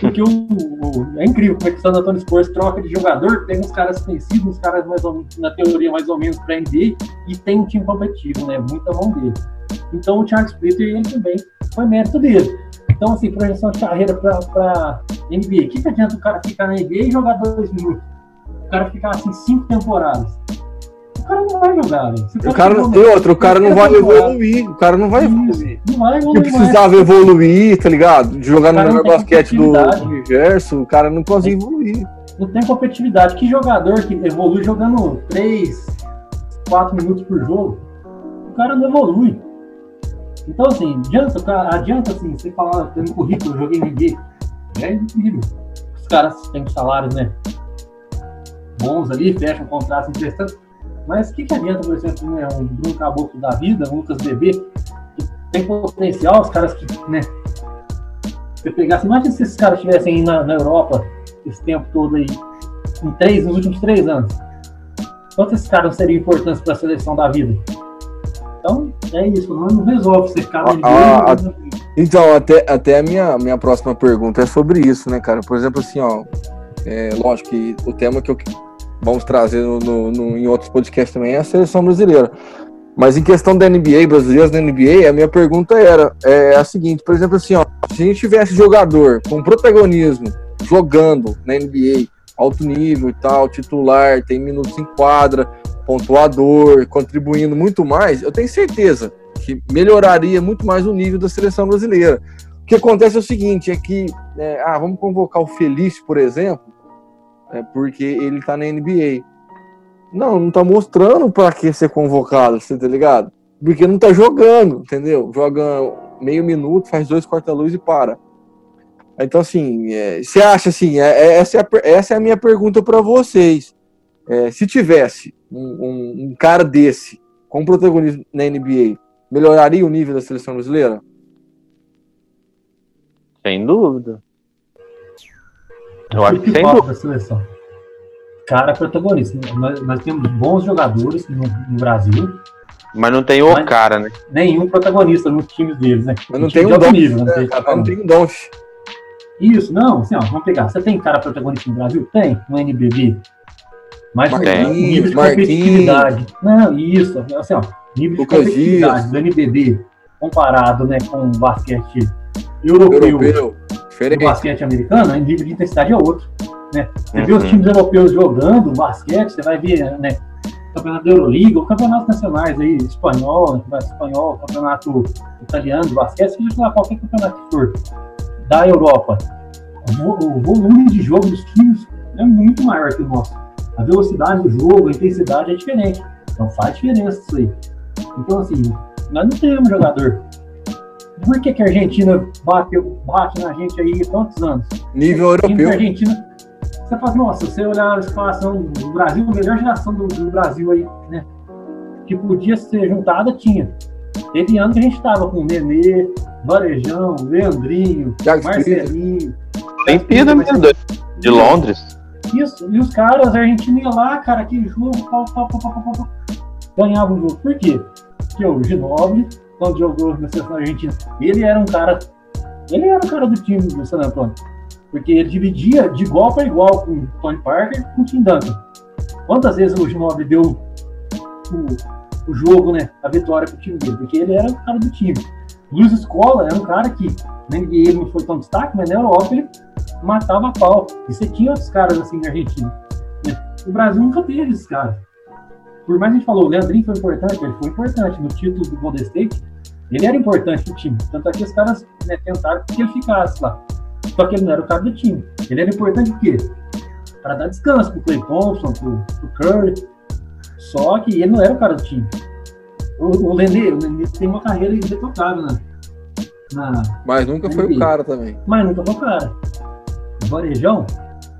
Speaker 4: Porque o, o- é incrível como é que o San Antonio Spurs troca de jogador, tem uns caras conhecidos, uns caras mais ou, na teoria mais ou menos para NBA, e tem um time competitivo, né? Muita mão dele. Então o Thiago Splitter, ele também foi mérito dele. Então, assim, projeção de carreira para NBA. O que, que adianta o cara ficar na NBA e jogar dois minutos? O cara ficar assim cinco temporadas. O cara não vai jogar, velho.
Speaker 3: O cara não tem outro, o cara não vai evoluir. O cara não vai evoluir.
Speaker 4: Não vai
Speaker 3: Que
Speaker 4: evoluir. mais.
Speaker 3: precisava evoluir, tá ligado? De jogar no melhor basquete do universo, o cara não consegue evoluir.
Speaker 4: não tem competitividade. Que jogador que evolui jogando 3, 4 minutos por jogo, o cara não evolui. Então, assim, adianta, adianta assim, você falar, tem um currículo, eu joguei NBA. É incrível. Os caras têm salários, né? Bons ali, fecham contratos interessantes. Mas o que, que adianta, por exemplo, né, um Bruno Caboclo da vida, um Lucas Bebê, que tem potencial, os caras que, né? Você pegasse, imagina se esses caras estivessem aí na, na Europa esse tempo todo aí, em três, nos últimos três anos. Quantos esses caras seriam importantes para a seleção da vida? Então, é isso, não, resolve você ficar na
Speaker 3: Ah,
Speaker 4: NBA,
Speaker 3: Então, até, até a minha, minha próxima pergunta é sobre isso, né, cara? Por exemplo, assim, ó, é, lógico que o tema que eu vamos trazer no, no- no- em outros podcasts também é a seleção brasileira. Mas em questão da NBA, brasileiros da NBA, a minha pergunta era é a seguinte, por exemplo, assim, ó, se a gente tivesse jogador com protagonismo jogando na NBA, alto nível e tal, titular, tem minutos em quadra, pontuador, contribuindo muito mais, eu tenho certeza que melhoraria muito mais o nível da seleção brasileira. O que acontece é o seguinte, é que, é, ah, vamos convocar o Felício, por exemplo, é, porque ele tá na NBA. Não, não tá mostrando para que ser convocado, você tá ligado? Porque não tá jogando, entendeu? Joga meio minuto, faz dois corta-luz e para. Então, assim, é, você acha assim, é- é- essa, é a, essa é a minha pergunta para vocês. É, se tivesse um, um- um cara desse com protagonismo na NBA, melhoraria o nível da seleção brasileira?
Speaker 5: Sem dúvida. Eu acho que dúvida.
Speaker 4: da seleção? Cara protagonista. Nós, nós temos bons jogadores no, no Brasil,
Speaker 5: Mas não tem o cara, né?
Speaker 4: nenhum protagonista no time deles, né?
Speaker 3: Mas não
Speaker 4: time
Speaker 3: tem um
Speaker 4: de nível, né?
Speaker 3: cara? Não tem um.
Speaker 4: Isso, não, assim, ó, vamos pegar. Você tem cara protagonista no Brasil? Tem, no NBB. Mas não
Speaker 3: Marquinhos,
Speaker 4: tem nível de competitividade. Não, isso, assim, ó, nível de
Speaker 3: Lucas
Speaker 4: competitividade
Speaker 3: Dias.
Speaker 4: do NBB comparado né, com o basquete europeu,
Speaker 3: Europeu.
Speaker 4: Do
Speaker 3: Diferente.
Speaker 4: basquete americano, o nível de intensidade é outro. Né? Você vê os
Speaker 5: Uhum.
Speaker 4: times europeus jogando basquete, você vai ver né, campeonato da Euroliga, ou campeonatos nacionais aí, espanhol, né, campeonato espanhol, campeonato italiano de basquete, seja lá qualquer campeonato que for da Europa. O volume de jogo dos times é muito maior que o nosso. A velocidade do jogo, a intensidade é diferente. Então faz diferença isso aí. Então, assim, nós não temos jogador. Por que, que a Argentina bate, bate na gente aí há tantos anos?
Speaker 3: Nível europeu.
Speaker 4: Argentina, você fala, nossa, se você olhar a escalação do Brasil, a melhor geração do, do Brasil aí, né? Que podia ser juntada, tinha. Teve ano que a gente tava com Nenê, Varejão, Leandrinho,
Speaker 3: Thiago.
Speaker 4: Marcelinho.
Speaker 5: Tem
Speaker 4: Mas-
Speaker 5: mesmo, de Londres.
Speaker 4: Isso, e os caras, a Argentina ia lá, cara, que jogo, pau, pau, pau, pau, pau, pau, ganhava o jogo. Por quê? Porque o Ginobili, quando jogou na seleção argentina, ele era um cara, ele era o cara do time do San Antonio. Porque ele dividia de igual para igual com o Tony Parker e com o Tim Duncan. Quantas vezes o Ginobili deu o, o jogo, né? A vitória pro time dele? Porque ele era o cara do time. Luiz Escola era um cara que na NBA ele não foi tão destaque, mas na Europa ele matava a pau. E você tinha outros caras assim na Argentina. Né? O Brasil nunca teve esses caras. Por mais que a gente falou, o Leandrinho foi importante, ele foi importante no título do Golden State, ele era importante no time. Tanto é que os caras né, tentaram que ele ficasse lá. Só que ele não era o cara do time. Ele era importante o quê? Para dar descanso pro Clay Thompson, pro, pro Curry. Só que ele não era o cara do time. O, o Lenê, o Lenê tem uma carreira irretocável, né?
Speaker 3: Na, Mas nunca foi o cara também.
Speaker 4: Mas nunca foi o cara. O Varejão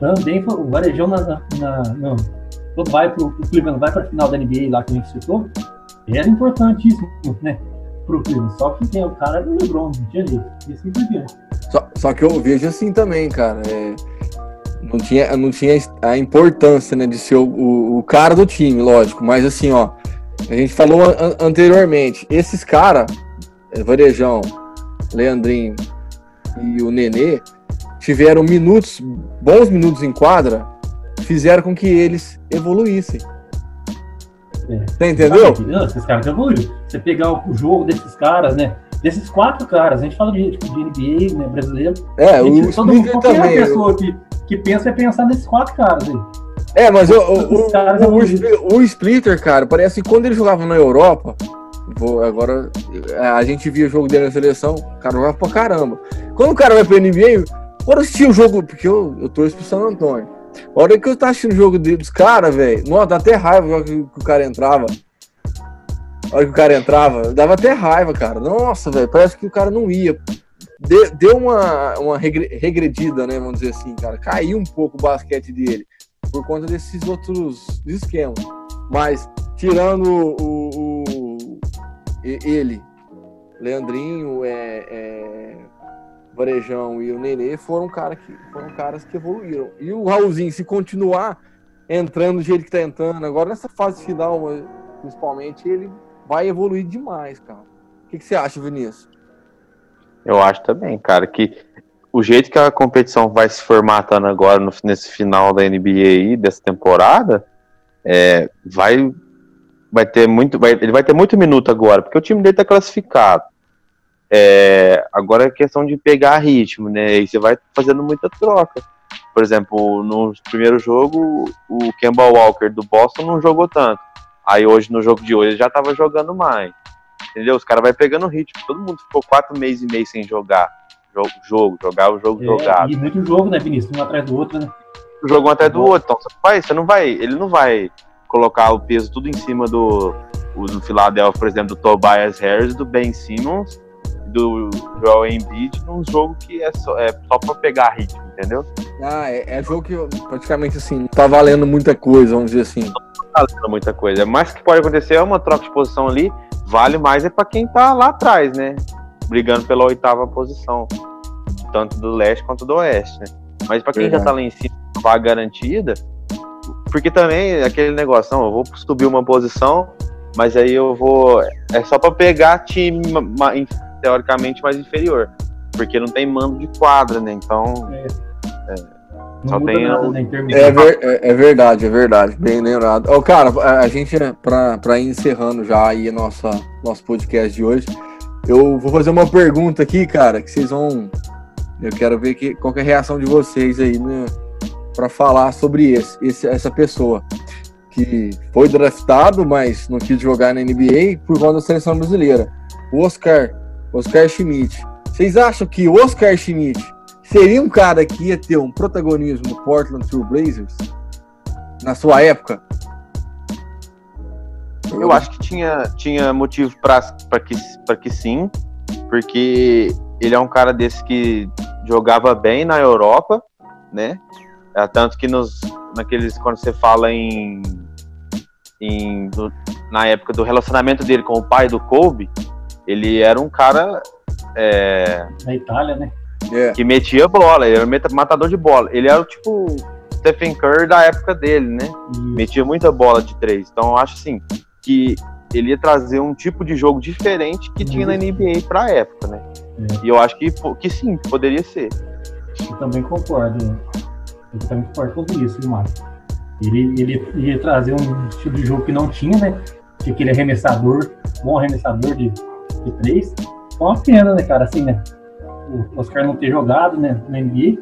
Speaker 4: também foi. O Varejão na, na, na quando vai pro, pro Cleveland, vai para a final da NBA lá que a gente citou, era importantíssimo, né? Pro Cleveland. Só que tem o cara do LeBron, não tinha jeito. Isso é
Speaker 3: só, só que eu vejo assim também, cara. É, não, tinha, não tinha a importância, né, de ser o, o, o cara do time, lógico. Mas assim, ó, a gente falou an anteriormente, esses caras, é, Varejão, Leandrinho e o Nenê, tiveram minutos, bons minutos em quadra, fizeram com que eles evoluíssem. É. Você entendeu?
Speaker 4: Não, esses caras evoluíram. Você pegar o jogo desses caras, né? Desses quatro caras, a gente fala de, de NBA, né, brasileiro.
Speaker 3: É, gente, o todo mundo,
Speaker 4: qualquer
Speaker 3: também.
Speaker 4: pessoa que, que pensa é pensar nesses quatro caras aí.
Speaker 3: É, mas o, o, o, o, Splitter, cara, parece que quando ele jogava na Europa, vou, agora a gente via o jogo dele na seleção, o cara jogava pra caramba. Quando o cara vai pra NBA, quando eu assisti o jogo, porque eu, eu torço pro San Antônio. A hora que eu tava assistindo o jogo dos caras, velho, nossa, dá até raiva que, o cara entrava. A hora que o cara entrava, dava até raiva, cara. Nossa, velho, parece que o cara não ia. De, deu uma, uma regredida, né? Vamos dizer assim, cara. Caiu um pouco o basquete dele por conta desses outros esquemas. Mas, tirando o, o ele, Leandrinho, é, é, Varejão e o Nenê foram, cara que, foram caras que evoluíram. E o Raulzinho, se continuar entrando do jeito que tá entrando, agora nessa fase final, principalmente, ele vai evoluir demais, cara. O que, que você acha, Vinícius?
Speaker 5: Eu acho também, cara, que o jeito que a competição vai se formatando agora no, nesse final da NBA aí, dessa temporada, é, vai, vai ter muito. Vai, ele vai ter muito minuto agora, porque o time dele tá classificado. É, agora é questão de pegar ritmo, né? E você vai fazendo muita troca. Por exemplo, no primeiro jogo, o Kemba Walker do Boston não jogou tanto. Aí hoje, no jogo de hoje, ele já tava jogando mais. Entendeu? Os caras vai pegando ritmo. Todo mundo ficou quatro meses e meio sem jogar. Jogo, jogo jogar o jogo é, jogado.
Speaker 4: E muito jogo, né, Vinícius? Um atrás do outro, né?
Speaker 5: O jogo um atrás do outro. Então você, vai, você não vai. Ele não vai colocar o peso tudo em cima do. Do Philadelphia, por exemplo, do Tobias Harris, do Ben Simmons do Joel Embiid num jogo que é só, é só pra pegar ritmo, entendeu?
Speaker 3: Ah, é, é jogo que praticamente assim, tá valendo muita coisa, vamos dizer assim. Não
Speaker 5: tá valendo muita coisa. Mas que pode acontecer é uma troca de posição ali, vale mais é pra quem tá lá atrás, né? Brigando pela oitava posição. Tanto do leste quanto do oeste, né? Mas pra quem Verdade. já tá lá em cima, vaga garantida, porque também é aquele negócio, não, eu vou subir uma posição, mas aí eu vou. É só para pegar time teoricamente mais inferior, porque não tem mando de quadra, né? Então. É. É, só tem nada, né,
Speaker 3: é, ver, é, é, verdade, é verdade, bem lembrado. Oh, cara, a, a gente, para ir encerrando já aí nossa, nosso podcast de hoje, eu vou fazer uma pergunta aqui, cara, que vocês vão. Eu quero ver que, qual que é a reação de vocês aí, né? Para falar sobre esse, esse, essa pessoa que foi draftado, mas não quis jogar na NBA por conta da seleção brasileira. O Oscar Oscar Schmidt. Vocês acham que o Oscar Schmidt seria um cara que ia ter um protagonismo no Portland Trail Blazers na sua época?
Speaker 5: Eu acho que tinha, tinha motivo para que, que sim, porque ele é um cara desse que jogava bem na Europa, né? É, tanto que nos, naqueles, quando você fala em, em na época do relacionamento dele com o pai do Kobe, ele era um cara. É,
Speaker 4: da Itália, né?
Speaker 5: É. Que metia bola, ele era um matador de bola. Ele era o tipo Stephen Curry da época dele, né? Isso. Metia muita bola de três. Então eu acho assim que ele ia trazer um tipo de jogo diferente que tinha na NBA pra época, né? É. E eu acho que, que sim, poderia ser.
Speaker 4: Eu também concordo. Eu também concordo com isso, Márcio. Ele, ele ia trazer um estilo de jogo que não tinha, né? Que aquele arremessador, bom arremessador de, de três. É uma pena, né, cara? Assim, né? O Oscar não ter jogado, né, na NBA.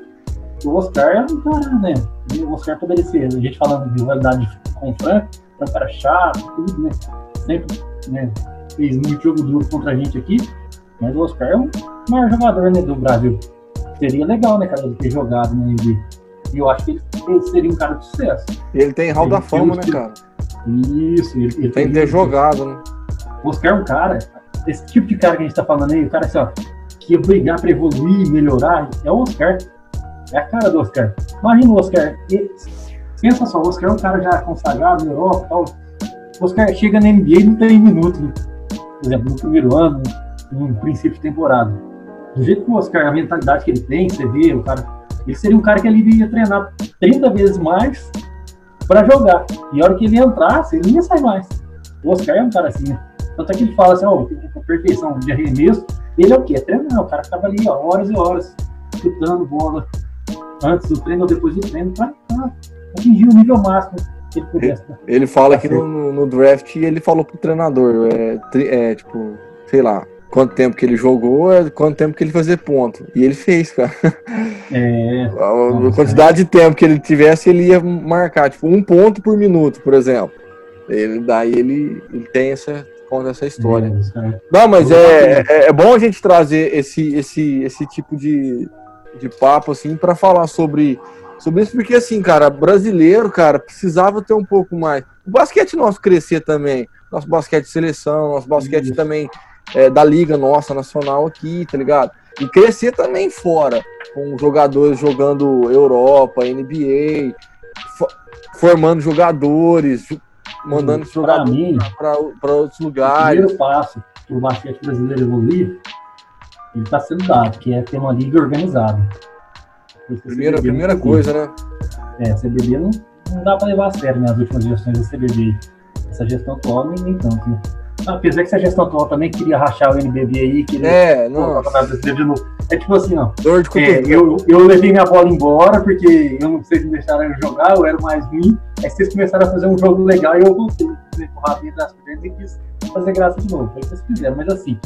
Speaker 4: O Oscar é um cara, né? O Oscar poderia ser, a gente falando de rivalidade com o Frank, é um cara chato, tudo, né? Sempre, né? Fez muito jogo duro contra a gente aqui. Mas o Oscar é o maior jogador, né, do Brasil. Seria legal, né, cara, ele ter jogado na NBA. E eu acho que ele seria um cara de sucesso.
Speaker 3: Ele tem hall da fama, né, cara?
Speaker 4: Isso, ele, ele
Speaker 3: tem que ter jogado, né?
Speaker 4: O Oscar é um cara, esse tipo de cara que a gente tá falando aí, o cara assim, ó, que ia brigar pra evoluir, melhorar, é o Oscar. É a cara do Oscar. Imagina o Oscar. E, pensa só, o Oscar é um cara já consagrado na Europa e tal. O Oscar chega na NBA e não tem minutos, né? por exemplo, no primeiro ano, no princípio de temporada. Do jeito que o Oscar, a mentalidade que ele tem, você vê, o cara ele seria um cara que ele iria treinar 30 vezes mais para jogar. E a hora que ele entrasse, ele não ia sair mais. O Oscar é um cara assim, né? Tanto é que ele fala assim, ó, oh, perfeição de arremesso, ele é o quê? É treinar, o cara ficava ali, ó, horas e horas, chutando bola antes do treino ou depois do treino, para atingir o nível máximo que ele pudesse. Né?
Speaker 3: Ele fala que no, no, draft ele falou pro treinador, é, é tipo, sei lá, quanto tempo que ele jogou, é quanto tempo que ele fazia ponto. E ele fez, cara. É. A quantidade de tempo que ele tivesse, ele ia marcar, tipo, um ponto por minuto, por exemplo. Ele, daí ele, ele tem essa, conta essa história. É, Não, mas é, é, é, bom a gente trazer esse, esse, esse tipo de, de papo, assim, para falar sobre, sobre isso, porque, assim, cara, brasileiro, cara, precisava ter um pouco mais. O basquete nosso crescer também. Nosso basquete de seleção, nosso basquete também é, da liga nossa nacional aqui, tá ligado? E crescer também fora, com jogadores jogando Europa, NBA, formando jogadores, mandando Sim, jogadores para outros lugares.
Speaker 4: O primeiro passo para o basquete brasileiro evoluir, ele está sendo dado, que é ter uma liga organizada.
Speaker 3: Primeira, primeira coisa, né?
Speaker 4: É, CBB não, não dá para levar a sério né, as últimas gestões da CBB. Essa gestão atual nem, nem tanto, né? Apesar que essa gestão atual também queria rachar o NBB aí, queria
Speaker 3: é, não.
Speaker 4: de novo. É tipo assim, ó.
Speaker 3: Dor de
Speaker 4: é, eu, eu levei minha bola embora porque eu não sei se me deixaram jogar, eu era mais ruim. Aí vocês começaram a fazer um jogo legal e eu voltei com o rabinho das pernas e quis fazer graça de novo. Foi o que vocês fizeram. Mas assim,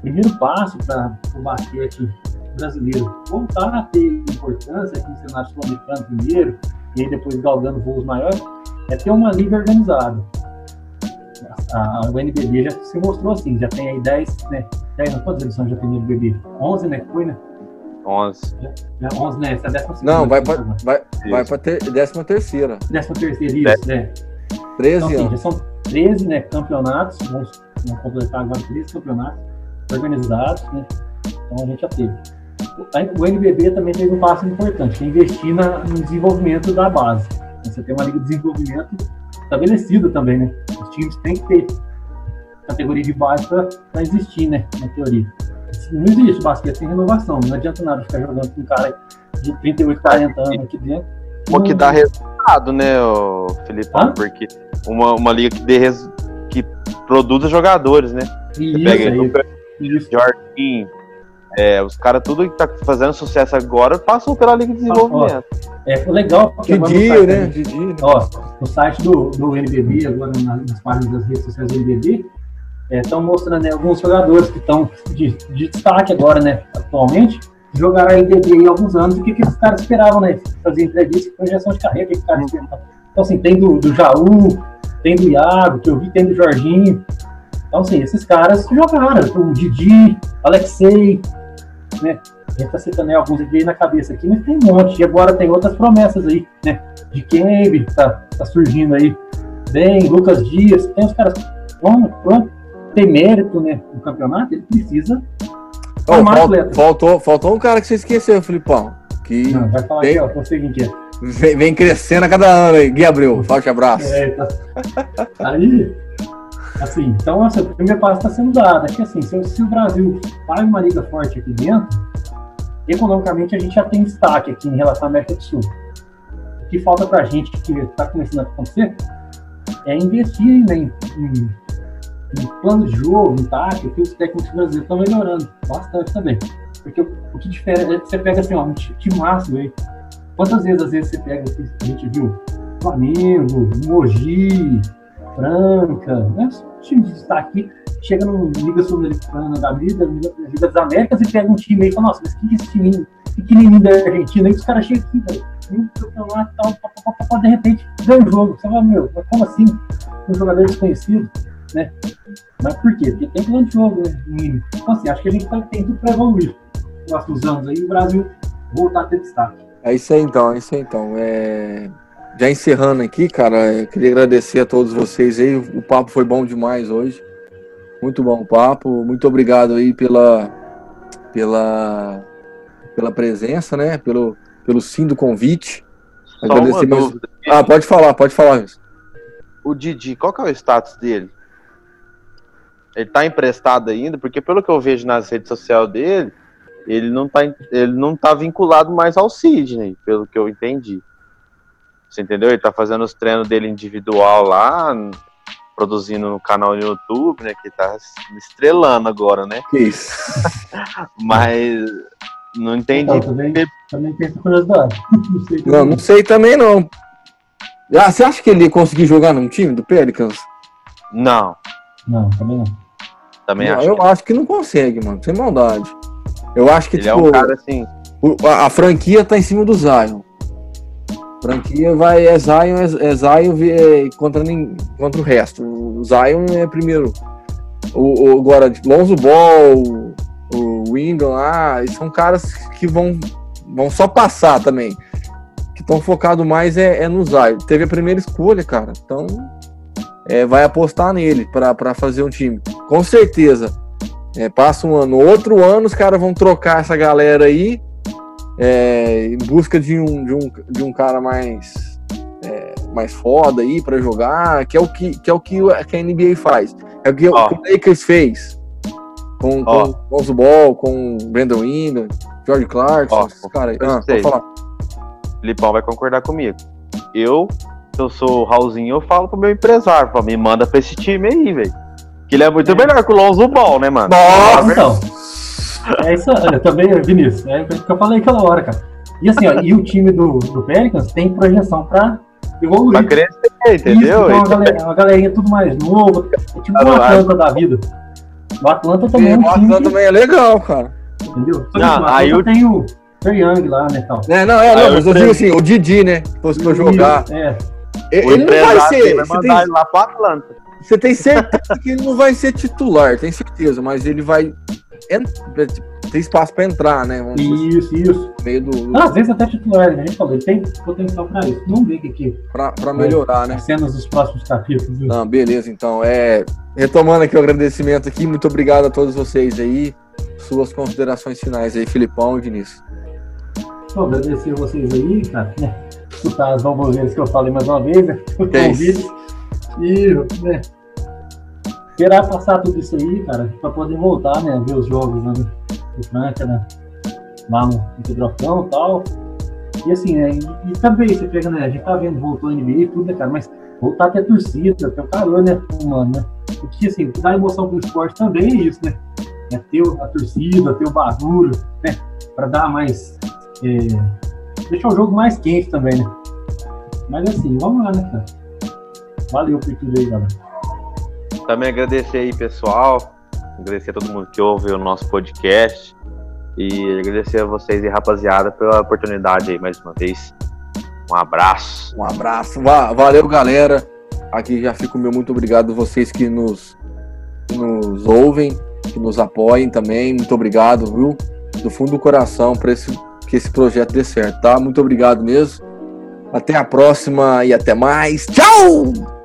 Speaker 4: primeiro passo para o basquete brasileiro voltar a ter importância aqui no cenário sul-americano primeiro, e aí depois galgando voos maiores, é ter uma liga organizada a, o NBB já se mostrou assim, já tem aí 10, né? 10, não, quantas edições já tem no NBB? 11, né? Foi, né?
Speaker 5: 11.
Speaker 4: Já, já 11, né? Essa é a décima
Speaker 3: Não, vai para vai, vai pra ter, décima terceira.
Speaker 4: Décima terceira, isso, né?
Speaker 3: 13 então, assim, anos.
Speaker 4: já são 13 né, campeonatos, vamos, vamos completar agora 13 campeonatos organizados, né? Então a gente já teve. O NBB também teve um passo importante, que é investir na, no desenvolvimento da base. Você tem uma liga de desenvolvimento estabelecida também, né? Os times têm que ter categoria de base para existir, né? Na teoria. Não existe basquete sem renovação. Não adianta nada ficar jogando com um cara de 38, 40 anos aqui dentro.
Speaker 5: O que dá resultado, né, Felipe? Porque uma, uma liga que, dê res... que produza jogadores, né?
Speaker 4: Isso, Você pega aí,
Speaker 5: isso. Jorginho, é, os caras, tudo que tá fazendo sucesso agora, passam pela Liga de Desenvolvimento.
Speaker 4: é legal
Speaker 3: porque. Didi, né? Didi.
Speaker 4: Né? Ó, no site do, do NBB, agora nas páginas das redes sociais do NBB, estão é, mostrando né, alguns jogadores que estão de, de, destaque agora, né? Atualmente, jogaram a NBB há alguns anos. O que, que esses caras esperavam, né? Fazer entrevista, projeção de carreira, o que, caras esperavam? Então, assim, tem do, do Jaú, tem do Iago, que eu vi, tem do Jorginho. Então, assim, esses caras jogaram. O Didi, Alexei, né? A gente tá citando né, alguns aqui na cabeça aqui, mas tem um monte. E agora tem outras promessas aí, né? De Kembe, tá, tá surgindo aí. Bem, Lucas Dias, tem os caras. Vamos ter mérito né, no campeonato, ele precisa
Speaker 3: oh, falt, faltou, faltou um cara que você esqueceu, Filipão. Que
Speaker 4: Não, vai falar vem, aqui, ó, é.
Speaker 3: Vem, vem, crescendo a cada ano aí. Gui Abreu, forte abraço.
Speaker 4: É, tá. Aí, Assim, então, assim, o primeiro passo está sendo dado. Que, assim, se, se, o Brasil faz uma liga forte aqui dentro, economicamente a gente já tem destaque aqui em relação à América do Sul. O que falta para a gente, que está começando a acontecer, é investir né, em, em, em plano de jogo, em tática, que os técnicos brasileiros estão melhorando bastante também. Porque o, o que difere é que você pega assim, ó, um time máximo aí. Quantas vezes, às vezes, você pega, a gente viu, Flamengo, Mogi, Franca, né? Os times de destaque chega no Liga Sul-Americana da Vida, Liga das Américas e pega um time aí e fala, nossa, mas que esse time pequenininho da Argentina, aí os caras chegam aqui, velho, campeonato tal, de repente ganha o jogo. Você fala, meu, mas como assim? Um jogador desconhecido, né? Mas por quê? Porque tem plano de jogo, né? Mínimo. Então, assim, acho que a gente tá, tem tudo para evoluir nos próximos anos aí e o Brasil voltar a ter destaque.
Speaker 3: É isso aí então, é isso aí então. É... Já encerrando aqui, cara, queria agradecer a todos vocês aí. O papo foi bom demais hoje. Muito bom o papo. Muito obrigado aí pela, pela, pela presença, né? Pelo, pelo sim do convite.
Speaker 5: Só Agradecer uma mais... dúvida.
Speaker 3: Ah, pode falar, pode falar.
Speaker 5: O Didi, qual que é o status dele? Ele tá emprestado ainda? Porque pelo que eu vejo nas redes sociais dele, ele não tá, ele não tá vinculado mais ao Sidney, pelo que eu entendi. Você entendeu? Ele tá fazendo os treinos dele individual lá, produzindo no canal no YouTube, né? Que tá estrelando agora, né?
Speaker 3: Que isso.
Speaker 5: Mas não entendi. Não,
Speaker 4: também, também tem essa curiosidade.
Speaker 3: Não sei, não, não sei também não. Ah, você acha que ele ia conseguir jogar num time do Pelicans?
Speaker 5: Não.
Speaker 4: Não, também não.
Speaker 5: Também
Speaker 3: não,
Speaker 5: acho.
Speaker 3: Eu que... acho que não consegue, mano. Sem maldade. Eu acho que,
Speaker 5: ele
Speaker 3: tipo,
Speaker 5: é um cara assim.
Speaker 3: A, a franquia tá em cima do Zion. Franquia vai, é Zion, é, é Zion é, contra, contra o resto. O Zion é primeiro. O, o, agora, Lonzo Ball, o Windham lá, são caras que vão, vão só passar também. Que estão focados mais é, é no Zion. Teve a primeira escolha, cara. Então, é, vai apostar nele para fazer um time. Com certeza. É, passa um ano. Outro ano, os caras vão trocar essa galera aí é, em busca de um, de um, de um cara mais, é, mais foda aí para jogar, que é o que, que é o que a NBA faz. É o que, oh. o Lakers fez com, oh. com Lonzo Ball, com Brandon Ingram, George Clarkson, oh, esses caras aí. Ah, pode falar.
Speaker 5: Lipão vai concordar comigo. Eu, se eu sou o Raulzinho, eu falo pro meu empresário, me manda pra esse time aí, velho. Que ele é muito é. melhor que o Lonzo Ball, né, mano?
Speaker 4: Nossa, então. É isso, eu também, Vinícius, é o que eu falei aquela hora, cara. E assim, ó, e o time do, do Pelicans tem projeção pra evoluir.
Speaker 5: Pra crescer, entendeu?
Speaker 4: Isso, então, uma, galera, uma galerinha tudo mais novo, é tipo uma Atlanta da vida. O Atlanta também é um
Speaker 3: O Atlanta também é legal, cara.
Speaker 4: Entendeu? Não, aí eu... tem o Trey Young lá, né, tal.
Speaker 3: É, não, é, não, mas eu digo assim, o Didi, né, se fosse pra jogar.
Speaker 5: É. Ele não vai ser. Vai mandar tem... ele lá pro Atlanta.
Speaker 3: Você tem certeza que ele não vai ser titular, tem certeza, mas ele vai tem espaço para entrar, né?
Speaker 4: Vamos isso, isso.
Speaker 3: Meio do,
Speaker 4: Ah, às vezes até titular, né? A gente falou, ele tem potencial para isso. Vamos ver o que aqui.
Speaker 3: Para melhorar, né?
Speaker 4: As cenas dos próximos capítulos.
Speaker 3: Não, beleza, então. É, retomando aqui o agradecimento aqui, muito obrigado a todos vocês aí. Suas considerações finais aí, Filipão e Vinícius.
Speaker 4: Bom, agradecer a vocês aí, cara, né? Escutar as novas que eu falei mais uma vez, né? O convite. E, né? Esperar passar tudo isso aí, cara, para poder voltar, né, ver os jogos né, do Franca, né, lá no Pedrocão e tal. E assim, né, e, e, também você pega, né, a gente tá vendo, voltou a NBA e tudo, né, cara, mas voltar até a torcida, até o calor, né, mano, né, assim, o que dá emoção pro esporte também é isso, né, é ter a torcida, ter o barulho, né, para dar mais, é, deixar o jogo mais quente também, né. Mas assim, vamos lá, né, cara. Valeu por tudo aí, galera.
Speaker 5: Também agradecer aí, pessoal. Agradecer a todo mundo que ouve o nosso podcast. E agradecer a vocês e rapaziada pela oportunidade aí mais uma vez. Um abraço.
Speaker 3: Um abraço. Valeu, galera. Aqui já fico meu muito obrigado a vocês que nos, nos ouvem, que nos apoiem também. Muito obrigado, viu? Do fundo do coração para que esse projeto dê certo, tá? Muito obrigado mesmo. Até a próxima e até mais. Tchau!